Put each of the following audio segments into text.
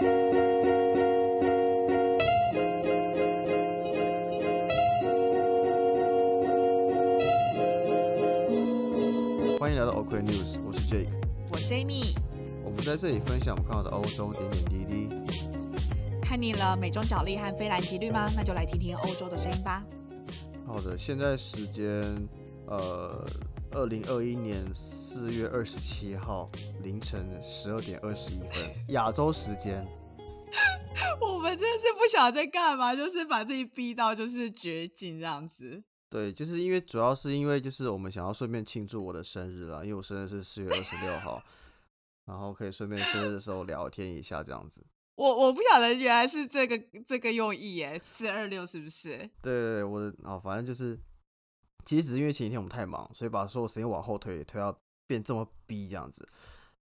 欢迎来到 OK News，我是 Jake，我是 Amy。我们在这里分享我们看到的欧洲点点滴滴。看腻了美中角力和非蓝即绿吗？那就来听听欧洲的声音吧。好的，现在时间呃，二零二一年四月二十七号凌晨十二点二十一分，亚洲时间。我们真的是不晓得在干嘛，就是把自己逼到就是绝境这样子。对，就是因为主要是因为就是我们想要顺便庆祝我的生日啦，因为我生日是四月二十六号，然后可以顺便生日的时候聊天一下这样子。我我不晓得原来是这个这个用意耶，四二六是不是？对对对，我的哦，反正就是，其实只是因为前几天我们太忙，所以把所有时间往后推，推到变这么逼这样子。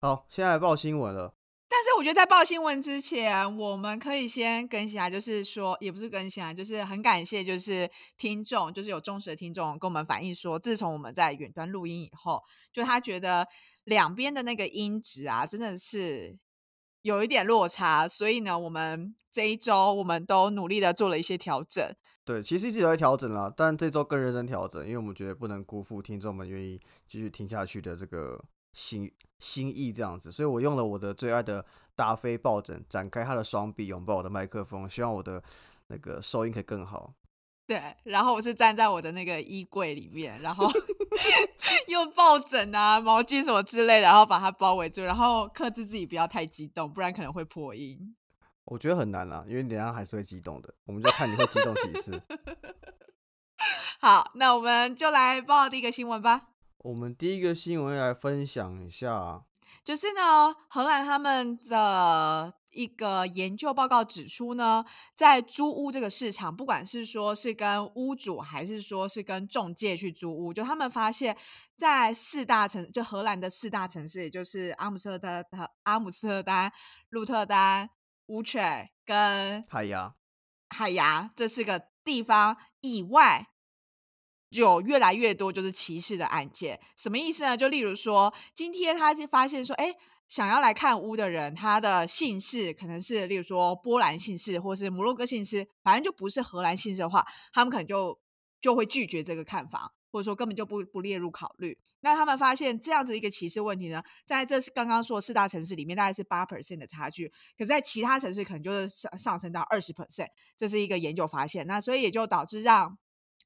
好，现在来报新闻了。但是我觉得在报新闻之前，我们可以先更新啊，就是说也不是更新啊，就是很感谢，就是听众，就是有忠实的听众跟我们反映说，自从我们在远端录音以后，就他觉得两边的那个音质啊，真的是有一点落差，所以呢，我们这一周我们都努力的做了一些调整。对，其实一直有在调整啦，但这周更认真调整，因为我们觉得不能辜负听众们愿意继续听下去的这个心心意这样子，所以我用了我的最爱的大飞抱枕，展开他的双臂，拥抱我的麦克风，希望我的那个收音可以更好。对，然后我是站在我的那个衣柜里面，然后 用抱枕啊、毛巾什么之类的，然后把它包围住，然后克制自己不要太激动，不然可能会破音。我觉得很难啦，因为你等下还是会激动的，我们就看你会激动几次。好，那我们就来报第一个新闻吧。我们第一个新闻来分享一下，就是呢，荷兰他们的一个研究报告指出呢，在租屋这个市场，不管是说是跟屋主，还是说是跟中介去租屋，就他们发现，在四大城，就荷兰的四大城市，也就是阿姆斯特丹、阿姆斯特丹、鹿特丹、乌特跟海牙，海牙这四个地方以外。有越来越多就是歧视的案件，什么意思呢？就例如说，今天他就发现说，哎，想要来看屋的人，他的姓氏可能是，例如说波兰姓氏，或是摩洛哥姓氏，反正就不是荷兰姓氏的话，他们可能就就会拒绝这个看房，或者说根本就不不列入考虑。那他们发现这样子一个歧视问题呢，在这刚刚说四大城市里面，大概是八 percent 的差距，可在其他城市可能就是上上升到二十 percent，这是一个研究发现。那所以也就导致让。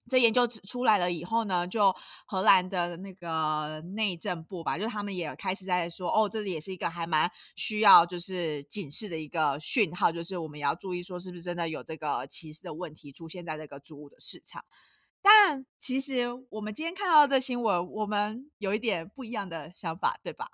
这研究指出来了以后呢，就荷兰的那个内政部吧，就他们也开始在说，哦，这也是一个还蛮需要就是警示的一个讯号，就是我们也要注意说，是不是真的有这个歧视的问题出现在这个租屋的市场。但其实我们今天看到这新闻，我们有一点不一样的想法，对吧？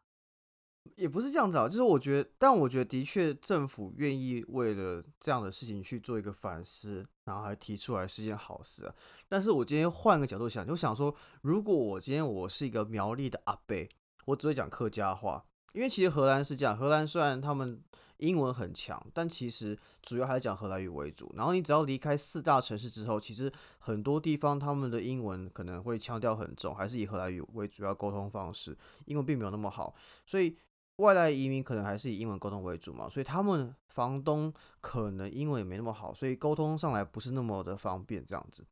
也不是这样子啊，就是我觉得，但我觉得的确政府愿意为了这样的事情去做一个反思，然后还提出来是件好事啊。但是我今天换个角度想，就想说，如果我今天我是一个苗栗的阿伯，我只会讲客家话，因为其实荷兰是这样，荷兰虽然他们英文很强，但其实主要还是讲荷兰语为主。然后你只要离开四大城市之后，其实很多地方他们的英文可能会腔调很重，还是以荷兰语为主要沟通方式，英文并没有那么好，所以。外来移民可能还是以英文沟通为主嘛，所以他们房东可能英文也没那么好，所以沟通上来不是那么的方便。这样子，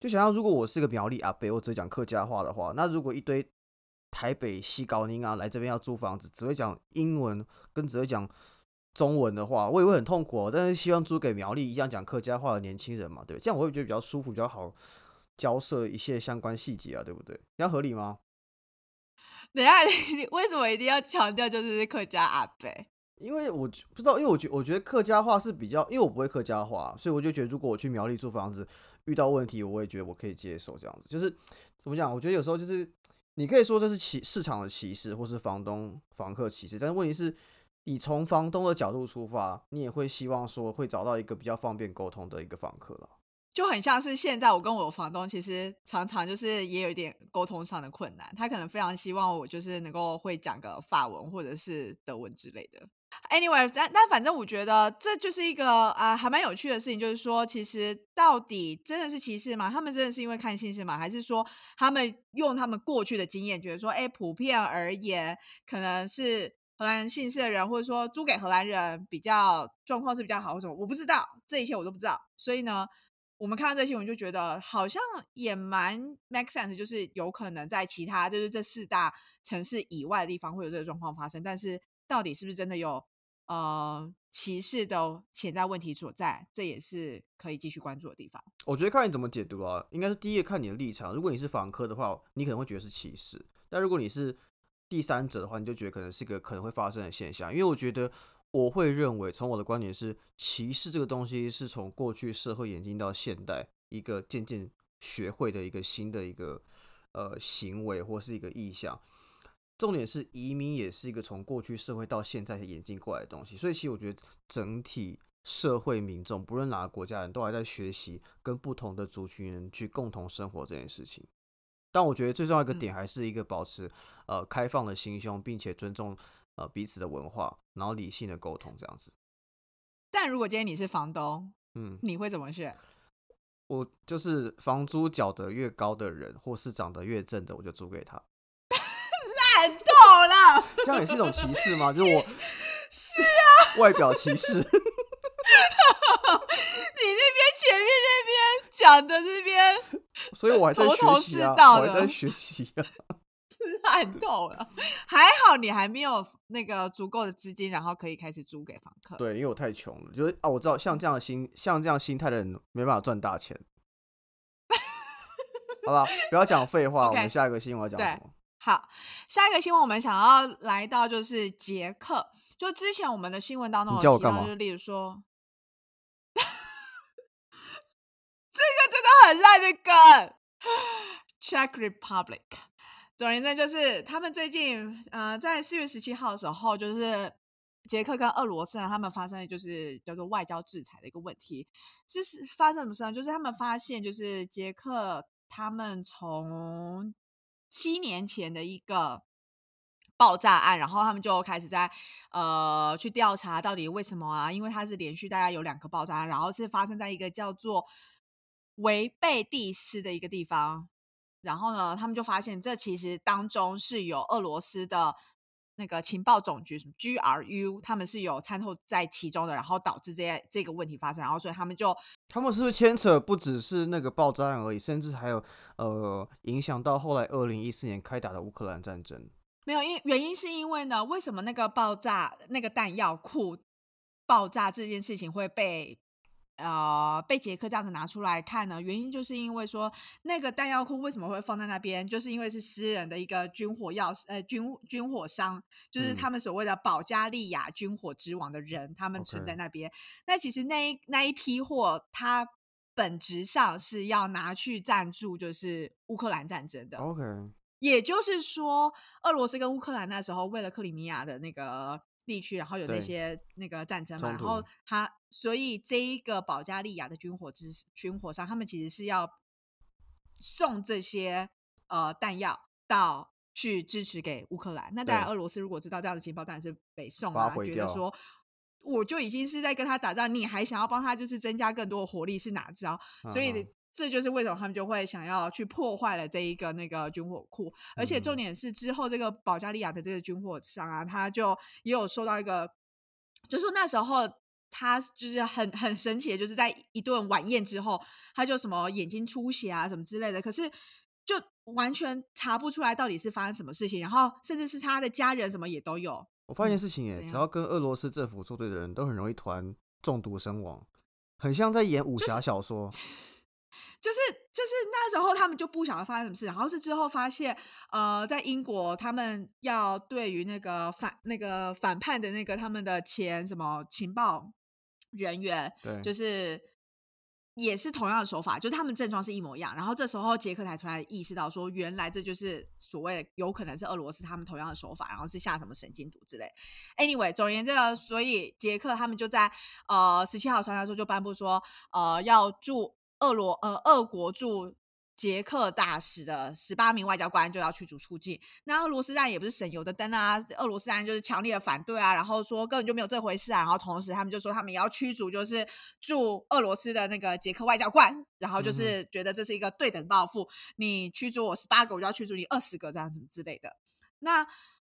就想象如果我是个苗栗阿伯，我只讲客家话的话，那如果一堆台北西高宁啊来这边要租房子，只会讲英文跟只会讲中文的话，我也会很痛苦。但是希望租给苗栗一样讲客家话的年轻人嘛，对，这样我会觉得比较舒服，比较好交涉一些相关细节啊，对不对？比较合理吗？等下，你为什么一定要强调就是客家阿伯？因为我不知道，因为我觉我觉得客家话是比较，因为我不会客家话，所以我就觉得如果我去苗栗租房子遇到问题，我也觉得我可以接受这样子。就是怎么讲？我觉得有时候就是你可以说这是歧市场的歧视，或是房东房客歧视，但是问题是，你从房东的角度出发，你也会希望说会找到一个比较方便沟通的一个房客了。就很像是现在我跟我房东，其实常常就是也有一点沟通上的困难。他可能非常希望我就是能够会讲个法文或者是德文之类的。Anyway，但但反正我觉得这就是一个啊还蛮有趣的事情，就是说其实到底真的是歧视吗？他们真的是因为看姓氏吗？还是说他们用他们过去的经验，觉得说哎普遍而言可能是。荷兰姓氏的人，或者说租给荷兰人比较状况是比较好，或什么我不知道，这一切我都不知道。所以呢，我们看到这新闻就觉得好像也蛮 make sense，就是有可能在其他就是这四大城市以外的地方会有这个状况发生，但是到底是不是真的有呃歧视的潜在问题所在，这也是可以继续关注的地方。我觉得看你怎么解读啊，应该是第一个看你的立场。如果你是访客的话，你可能会觉得是歧视；但如果你是第三者的话，你就觉得可能是一个可能会发生的现象。因为我觉得我会认为，从我的观点是，歧视这个东西是从过去社会演进到现代一个渐渐学会的一个新的一个呃行为或是一个意向。重点是移民也是一个从过去社会到现在演进过来的东西，所以其实我觉得整体社会民众，不论哪个国家人都还在学习跟不同的族群人去共同生活这件事情。但我觉得最重要一个点还是一个保持呃开放的心胸，并且尊重呃彼此的文化，然后理性的沟通这样子。但如果今天你是房东，嗯，你会怎么选？我就是房租缴得越高的人，或是长得越正的，我就租给他。烂透了！这样也是一种歧视吗？就是我 是啊，外表歧视。你那边前面那边讲的这边所以我还在学习啊，我还在学习啊。烂透了，还好你还没有那个足够的资金，然后可以开始租给房客。对，因为我太穷了，就是啊，我知道像这样的心，像这样心态的人没办法赚大钱。好吧，不要讲废话，我们下一个新闻要讲什么？好，下一个新闻我们想要来到就是捷克，就之前我们的新闻当中你有提到，就例如说，这个真的很烂的梗，Czech Republic。总而言之，就是他们最近呃，在四月十七号的时候，就是捷克跟俄罗斯，他们发生的就是叫做外交制裁的一个问题。是是发生什么事呢？就是他们发现，就是捷克他们从七年前的一个爆炸案，然后他们就开始在呃去调查到底为什么啊？因为它是连续大概有两个爆炸案，然后是发生在一个叫做维贝蒂斯的一个地方。然后呢，他们就发现这其实当中是有俄罗斯的那个情报总局，什么 GRU，他们是有参透在其中的，然后导致这些这个问题发生，然后所以他们就他们是不是牵扯不只是那个爆炸案而已，甚至还有呃影响到后来二零一四年开打的乌克兰战争？没有因原因是因为呢，为什么那个爆炸那个弹药库爆炸这件事情会被呃被捷克这样子拿出来看呢？原因就是因为说那个弹药库为什么会放在那边，就是因为是私人的一个军火药呃军军火商，就是嗯他们所谓的保加利亚军火之王的人，他们存在那边。那其实那一那一批货，它本质上是要拿去赞助就是乌克兰战争的。OK，也就是说，俄罗斯跟乌克兰那时候为了克里米亚的那个地区，然后有那些那个战争嘛，然后他所以这一个保加利亚的军火之军火商，他们其实是要送这些呃弹药到去支持给乌克兰。那当然，俄罗斯如果知道这样的情报，当然是北宋啊，觉得说。我就已经是在跟他打仗，你还想要帮他就是增加更多的火力，是哪招？所以这就是为什么他们就会想要去破坏了这一个那个军火库，而且重嗯。点是之后这个保加利亚的这个军火商啊，他就也有收到一个，就说那时候他就是很很神奇的，就是在一顿晚宴之后，他就什么眼睛出血啊什么之类的，可是就完全查不出来到底是发生什么事情，然后甚至是他的家人什么也都有，我发现事情耶，怎样只要？跟俄罗斯政府作对的人都很容易突然中毒身亡，很像在演武侠小说。就 是就是就是那时候他们就不晓得发生什么事，然后是之后发现，呃，在英国他们要对于那个反那个反叛的那个他们的前什么情报人员，对，就是也是同样的手法，就是他们症状是一模一样。然后这时候杰克才突然意识到说，原来这就是所谓的有可能是俄罗斯他们同样的手法，然后是下什么神经毒之类。Anyway，总而言之呢，所以杰克他们就在呃十七号传来说就颁布说，呃要驻俄罗呃俄国驻。捷克大使的十八名外交官就要驱逐出境，那俄罗斯当然也不是省油的灯啊，俄罗斯当然就是强烈的反对啊，然后说根本就没有这回事啊，然后同时他们就说他们也要驱逐就是驻俄罗斯的那个捷克外交官，然后就嗯是觉得这是一个对等报复，你驱逐我十八个，我就要驱逐你二十个这样子之类的。那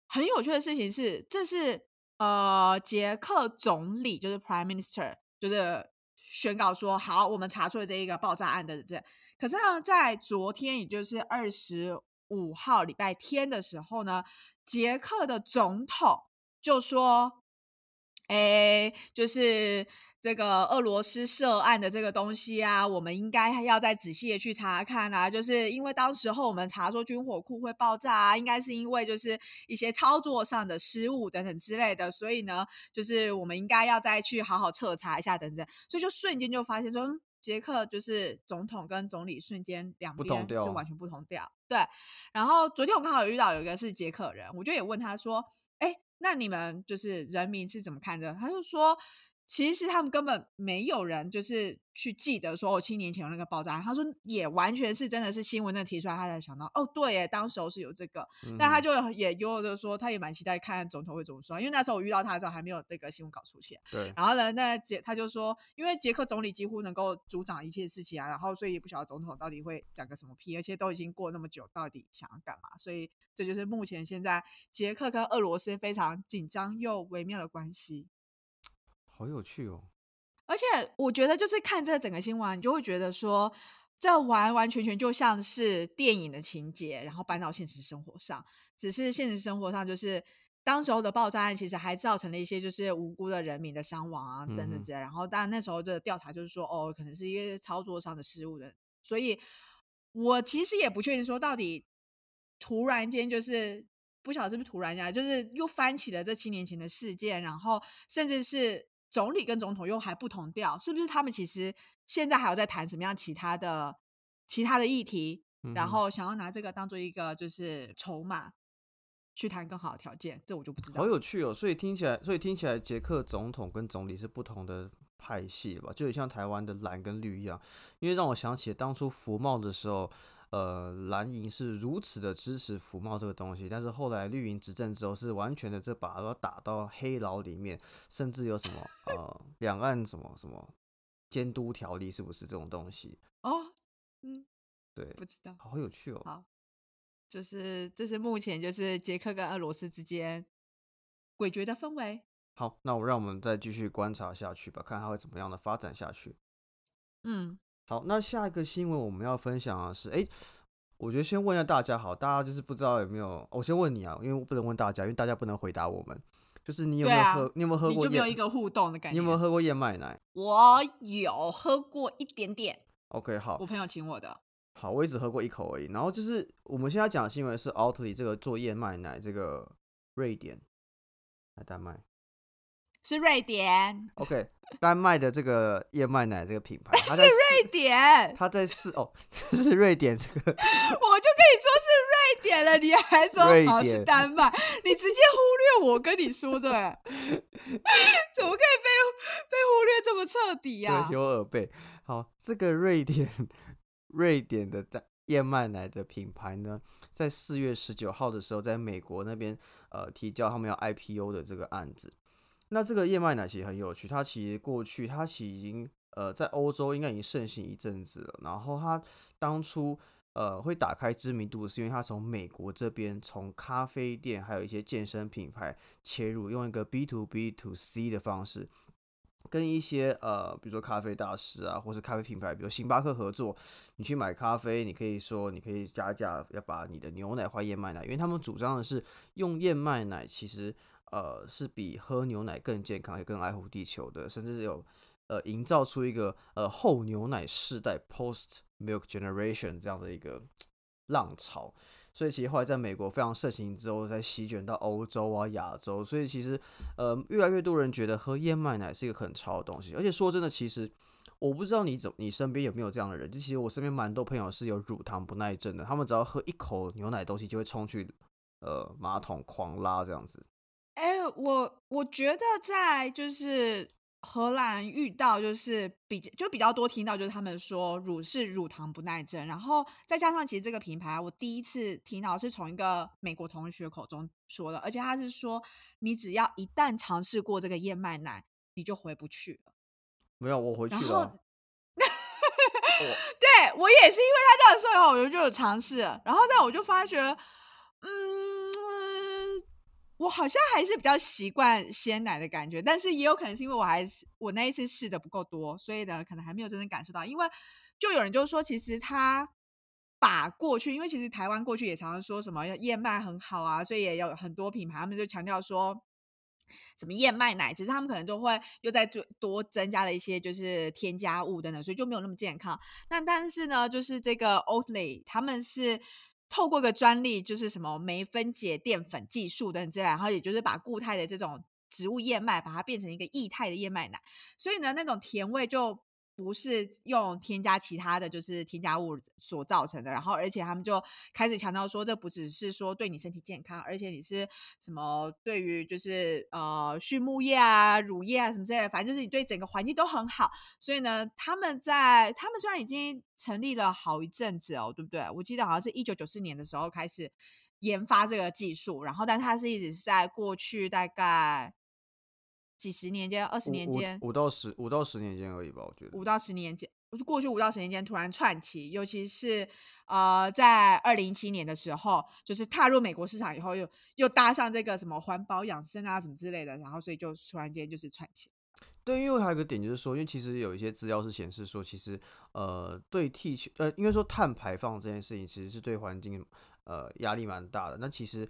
很有趣的事情是，这是呃捷克总理就是 Prime Minister 就是宣告说，好，我们查出了这一个爆炸案的这。可是呢，在昨天，也就是二十五号礼拜天的时候呢，捷克的总统就说。哎，就是这个俄罗斯涉案的这个东西啊，我们应该要再仔细的去查看啊。就是因为当时候我们查说军火库会爆炸啊，应该是因为就是一些操作上的失误等等之类的，所以呢，就是我们应该要再去好好彻查一下等等。所以就瞬间就发现说，捷克就是总统跟总理瞬间两边是完全不同调。对，然后昨天我刚好有遇到有一个是捷克人，我就也问他说，哎。那你们就是人民是怎么看的？他就说。其实他们根本没有人就是去记得说，我七年前有那个爆炸。他说也完全是真的是新闻的提出来，他才想到哦，对，耶，当时候是有这个。那他就也悠悠的说，他也蛮期待看总统会怎么说，因为那时候我遇到他的时候还没有这个新闻稿出现。对。然后呢，那杰他就说，因为捷克总理几乎能够主掌一切事情啊，然后所以也不晓得总统到底会讲个什么屁，而且都已经过那么久，到底想要干嘛？所以这就是目前现在捷克跟俄罗斯非常紧张又微妙的关系。好有趣哦！而且我觉得，就是看这整个新闻，你就会觉得说，这完完全全就像是电影的情节，然后搬到现实生活上。只是现实生活上，就是当时候的爆炸案，其实还造成了一些就是无辜的人民的伤亡啊，等等之类。然后，当然那时候的调查就是说，哦，可能是一些操作上的失误的。所以我其实也不确定说，到底突然间就是不晓得是不是突然间，就是又翻起了这七年前的事件，然后甚至是。总理跟总统又还不同调，是不是？他们其实现在还有在谈什么样其他的、其他的议题，然后想要拿这个当做一个就是筹码去谈更好的条件，这我就不知道。好有趣哦！所以听起来，所以听起来，捷克总统跟总理是不同的派系吧？就有像台湾的蓝跟绿一样，因为让我想起了当初服贸的时候。呃，蓝营是如此的支持福茂这个东西，但是后来绿营执政之后，是完全的这把都打到黑牢里面，甚至有什么呃两岸什么什么监督条例，是不是这种东西？哦，嗯，对，不知道，好有趣哦。好，就是这是目前就是捷克跟俄罗斯之间诡谲的氛围。好，那我让我们再继续观察下去吧，看它会怎么样的发展下去。嗯。好，那下一个新闻我们要分享的是，哎，我觉得先问一下大家，好，大家就是不知道有没有，我先问你啊，因为我不能问大家，因为大家不能回答我们，就是你有没有喝，你有没有喝过？就没有一个互动的感觉。你有没有喝过燕麦奶？我有喝过一点点。OK，好，我朋友请我的。好，我也只喝过一口而已。然后就是我们现在讲的新闻是奥特里这个做燕麦奶，这个瑞典，来丹麦。是瑞典，OK，丹麦的这个燕麦奶这个品牌是瑞典，他在试哦，这 是瑞典这个，我就跟你说是瑞典了，你还说好是丹麦，你直接忽略我跟你说的，怎么可以被被忽略这么彻底呀？有耳背。好，这个瑞典瑞典的燕麦奶的品牌呢，在四月十九号的时候，在美国那边呃提交他们要 IPO 的这个案子。那这个燕麦奶其实很有趣，它其实过去它其实已经呃在欧洲应该已经盛行一阵子了。然后它当初呃会打开知名度，是因为它从美国这边从咖啡店还有一些健身品牌切入，用一个 B to B to C 的方式，跟一些呃比如说咖啡大师啊，或是咖啡品牌，比如星巴克合作。你去买咖啡，你可以说你可以加价要把你的牛奶换燕麦奶，因为他们主张的是用燕麦奶其实。呃，是比喝牛奶更健康，也更爱护地球的，甚至有呃营造出一个呃后牛奶世代 （post milk generation） 这样的一个浪潮。所以其实后来在美国非常盛行之后，再席卷到欧洲啊、亚洲。所以其实呃越来越多人觉得喝燕麦奶是一个很潮的东西。而且说真的，其实我不知道你怎你身边有没有这样的人，就其实我身边蛮多朋友是有乳糖不耐症的，他们只要喝一口牛奶东西就会冲去呃马桶狂拉这样子。哎，我我觉得在就是荷兰遇到就是比就比较多听到就是他们说乳是乳糖不耐症，然后再加上其实这个品牌我第一次听到是从一个美国同学口中说的，而且他是说你只要一旦尝试过这个燕麦奶，你就回不去了。没有，我回去了。对我也是因为他这样说以后，我就就有尝试，然后但我就发觉，嗯。我好像还是比较习惯鲜奶的感觉，但是也有可能是因为我还是我那一次试的不够多，所以呢，可能还没有真正感受到。因为就有人就说，其实他把过去，因为其实台湾过去也常常说什么燕麦很好啊，所以也有很多品牌他们就强调说。什么燕麦奶，其实他们可能都会又在多多增加了一些就是添加物等等，所以就没有那么健康。那但是呢，就是这个 Oatly 他们是透过个专利，就是什么酶分解淀粉技术等等之类，然后也就是把固态的这种植物燕麦，把它变成一个液态的燕麦奶，所以呢，那种甜味就。不是用添加其他的就是添加物所造成的，然后而且他们就开始强调说，这不只是说对你身体健康，而且你是什么对于就是呃畜牧业啊、乳业啊什么之类的，反正就是你对整个环境都很好。所以呢，他们在他们虽然已经成立了好一阵子哦，对不对？我记得好像是一九九四年的时候开始研发这个技术，然后但它是一直是在过去大概。几十年间，二十年间，五到十五到十年间而已吧，我觉得。五到十年间，过去五到十年间突然窜起，尤其是呃，在二零一七年的时候，就是踏入美国市场以后，又又搭上这个什么环保养生啊什么之类的，然后所以就突然间就是窜起。对，因为还有一个点就是说，因为其实有一些资料是显示说，其实呃，对地球呃，应该说碳排放这件事情，其实是对环境呃压力蛮大的。那其实。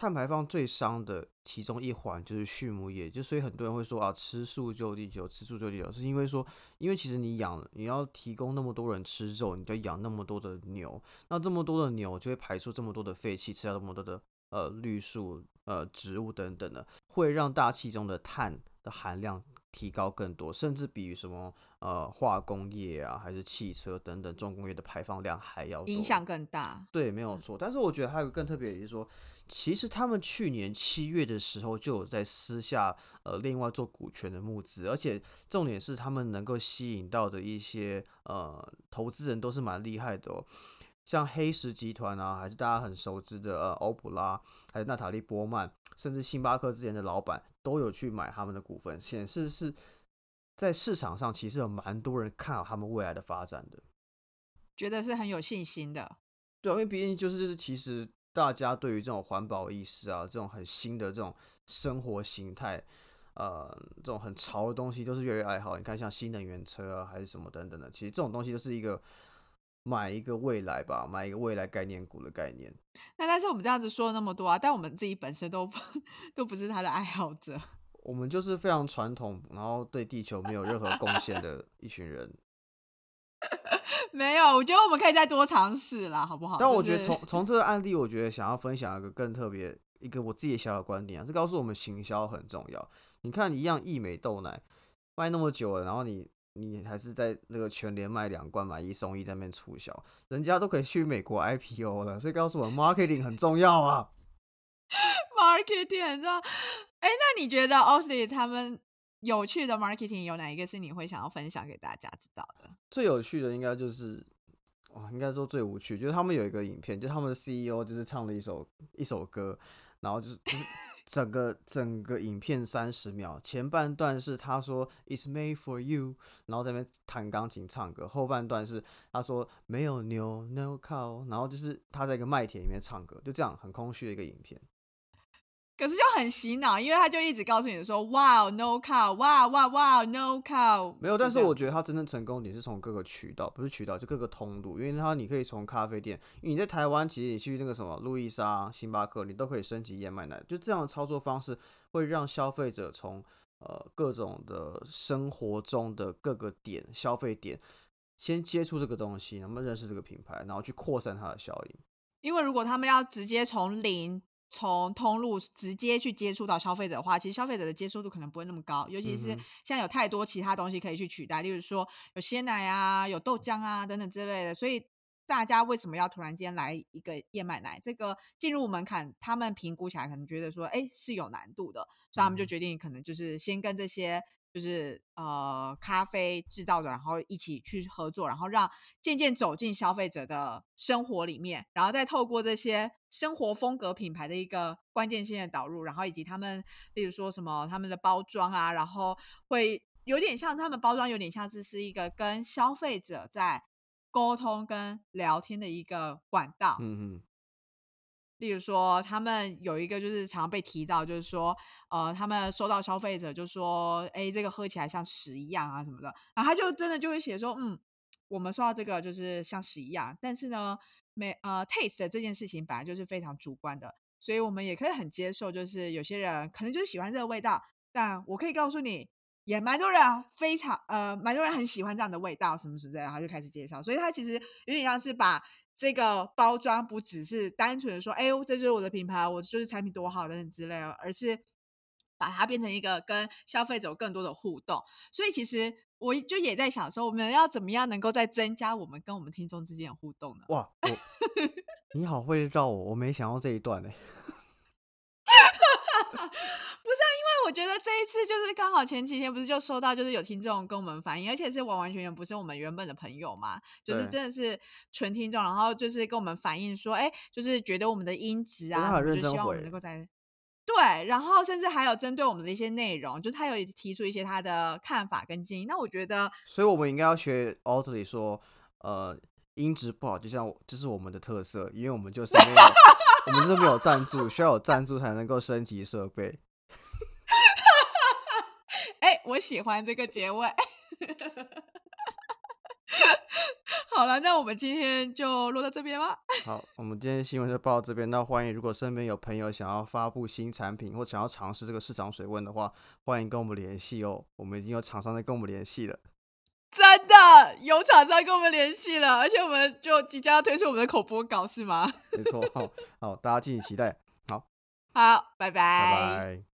碳排放最伤的其中一环就是畜牧业，就所以很多人会说啊，吃素救地球，吃素救地球，是因为说，因为其实你养，你要提供那么多人吃肉，你就养那么多的牛，那这么多的牛就会排出这么多的废气，吃掉那么多的呃绿树、呃植物等等的，会让大气中的碳的含量提高更多，甚至比什么呃化工业啊，还是汽车等等重工业的排放量还要影响更大。对，没有错。但是我觉得还有个更特别的就是说。其实他们去年七月的时候就有在私下呃另外做股权的募资，而且重点是他们能够吸引到的一些呃投资人都是蛮厉害的哦，像黑石集团啊，还是大家很熟知的呃欧普拉，还有娜塔莉波曼，甚至星巴克之前的老板都有去买他们的股份，显示是在市场上其实有蛮多人看好他们未来的发展的，觉得是很有信心的。对，因为毕竟就是其实。大家对于这种环保意识啊，这种很新的这种生活形态，呃，这种很潮的东西，都是越来越爱好。你看，像新能源车啊，还是什么等等的，其实这种东西就是一个买一个未来吧，买一个未来概念股的概念。那但是我们这样子说了那么多啊，但我们自己本身都 都不是他的爱好者。我们就是非常传统，然后对地球没有任何贡献的一群人。没有，我觉得我们可以再多尝试啦，好不好？但我觉得从 从这个案例，我觉得想要分享一个更特别一个我自己的小小观点啊，这告诉我们行销很重要。你看，一样益美豆奶卖那么久了，然后你你还是在那个全联卖两罐买一送一在那边促销，人家都可以去美国 IPO 了，所以告诉我 marketing 很重要啊。marketing 很重要。哎，那你觉得 o s l y 他们？有趣的 marketing 有哪一个是你会想要分享给大家知道的？最有趣的应该就是哇，应该说最无趣，就是他们有一个影片，就是他们的 CEO 就是唱了一首一首歌，然后就是就是整个整个影片三十秒，前半段是他说 It's made for you，然后在那边弹钢琴唱歌，后半段是他说没有牛 no cow，然后就是他在一个麦田里面唱歌，就这样很空虚的一个影片。可是就很洗脑，因为他就一直告诉你说，哇，no cow，哇哇哇，no cow。没有，但是我觉得他真正成功点是从各个渠道，不是渠道，就各个通路。因为他你可以从咖啡店，因为你在台湾，其实你去那个什么路易莎、星巴克，你都可以升级燕麦奶。就这样的操作方式，会让消费者从呃各种的生活中的各个点消费点，先接触这个东西，能不能认识这个品牌，然后去扩散它的效应。因为如果他们要直接从零。从通路直接去接触到消费者的话，其实消费者的接受度可能不会那么高，尤其是现在有太多其他东西可以去取代，例如说有鲜奶啊、有豆浆啊等等之类的。所以大家为什么要突然间来一个燕麦奶？这个进入门槛，他们评估起来可能觉得说，哎，是有难度的，所以他们就决定可能就是先跟这些。就是呃，咖啡制造者，然后一起去合作，然后让渐渐走进消费者的生活里面，然后再透过这些生活风格品牌的一个关键性的导入，然后以及他们，例如说什么他们的包装啊，然后会有点像他们包装，有点像是是一个跟消费者在沟通跟聊天的一个管道。嗯嗯。例如说，他们有一个就是常被提到，就是说，呃，他们收到消费者就说，哎，这个喝起来像屎一样啊什么的，然后他就真的就会写说，嗯，我们收到这个就是像屎一样，但是呢，没呃，taste 这件事情本来就是非常主观的，所以我们也可以很接受，就是有些人可能就是喜欢这个味道，但我可以告诉你，也蛮多人非常呃，蛮多人很喜欢这样的味道，什么什么的，然后就开始介绍，所以他其实有点像是把。这个包装不只是单纯的说，哎呦，这就是我的品牌，我就是产品多好等等之类的，而是把它变成一个跟消费者更多的互动。所以其实我就也在想说，我们要怎么样能够再增加我们跟我们听众之间的互动呢？哇，你好会绕我，我没想到这一段呢。我觉得这一次就是刚好前几天不是就收到，就是有听众跟我们反映，而且是完完全全不是我们原本的朋友嘛，就是真的是纯听众，然后就是跟我们反映说，哎，就是觉得我们的音质啊，就希望我们能够在对，然后甚至还有针对我们的一些内容，就他有提出一些他的看法跟建议。那我觉得，所以我们应该要学 Audley 说，呃，音质不好，就像这是我们的特色，因为我们就是没有，我们是没有赞助，需要有赞助才能够升级设备。哎，我喜欢这个结尾。好了，那我们今天就录到这边吧。好，我们今天新闻就报到这边。那欢迎，如果身边有朋友想要发布新产品或想要尝试这个市场水温的话，欢迎跟我们联系哦。我们已经有厂商在跟我们联系了。真的有厂商跟我们联系了，而且我们就即将要推出我们的口播稿，是吗？没错。好，大家敬请期待。好，好拜，拜拜。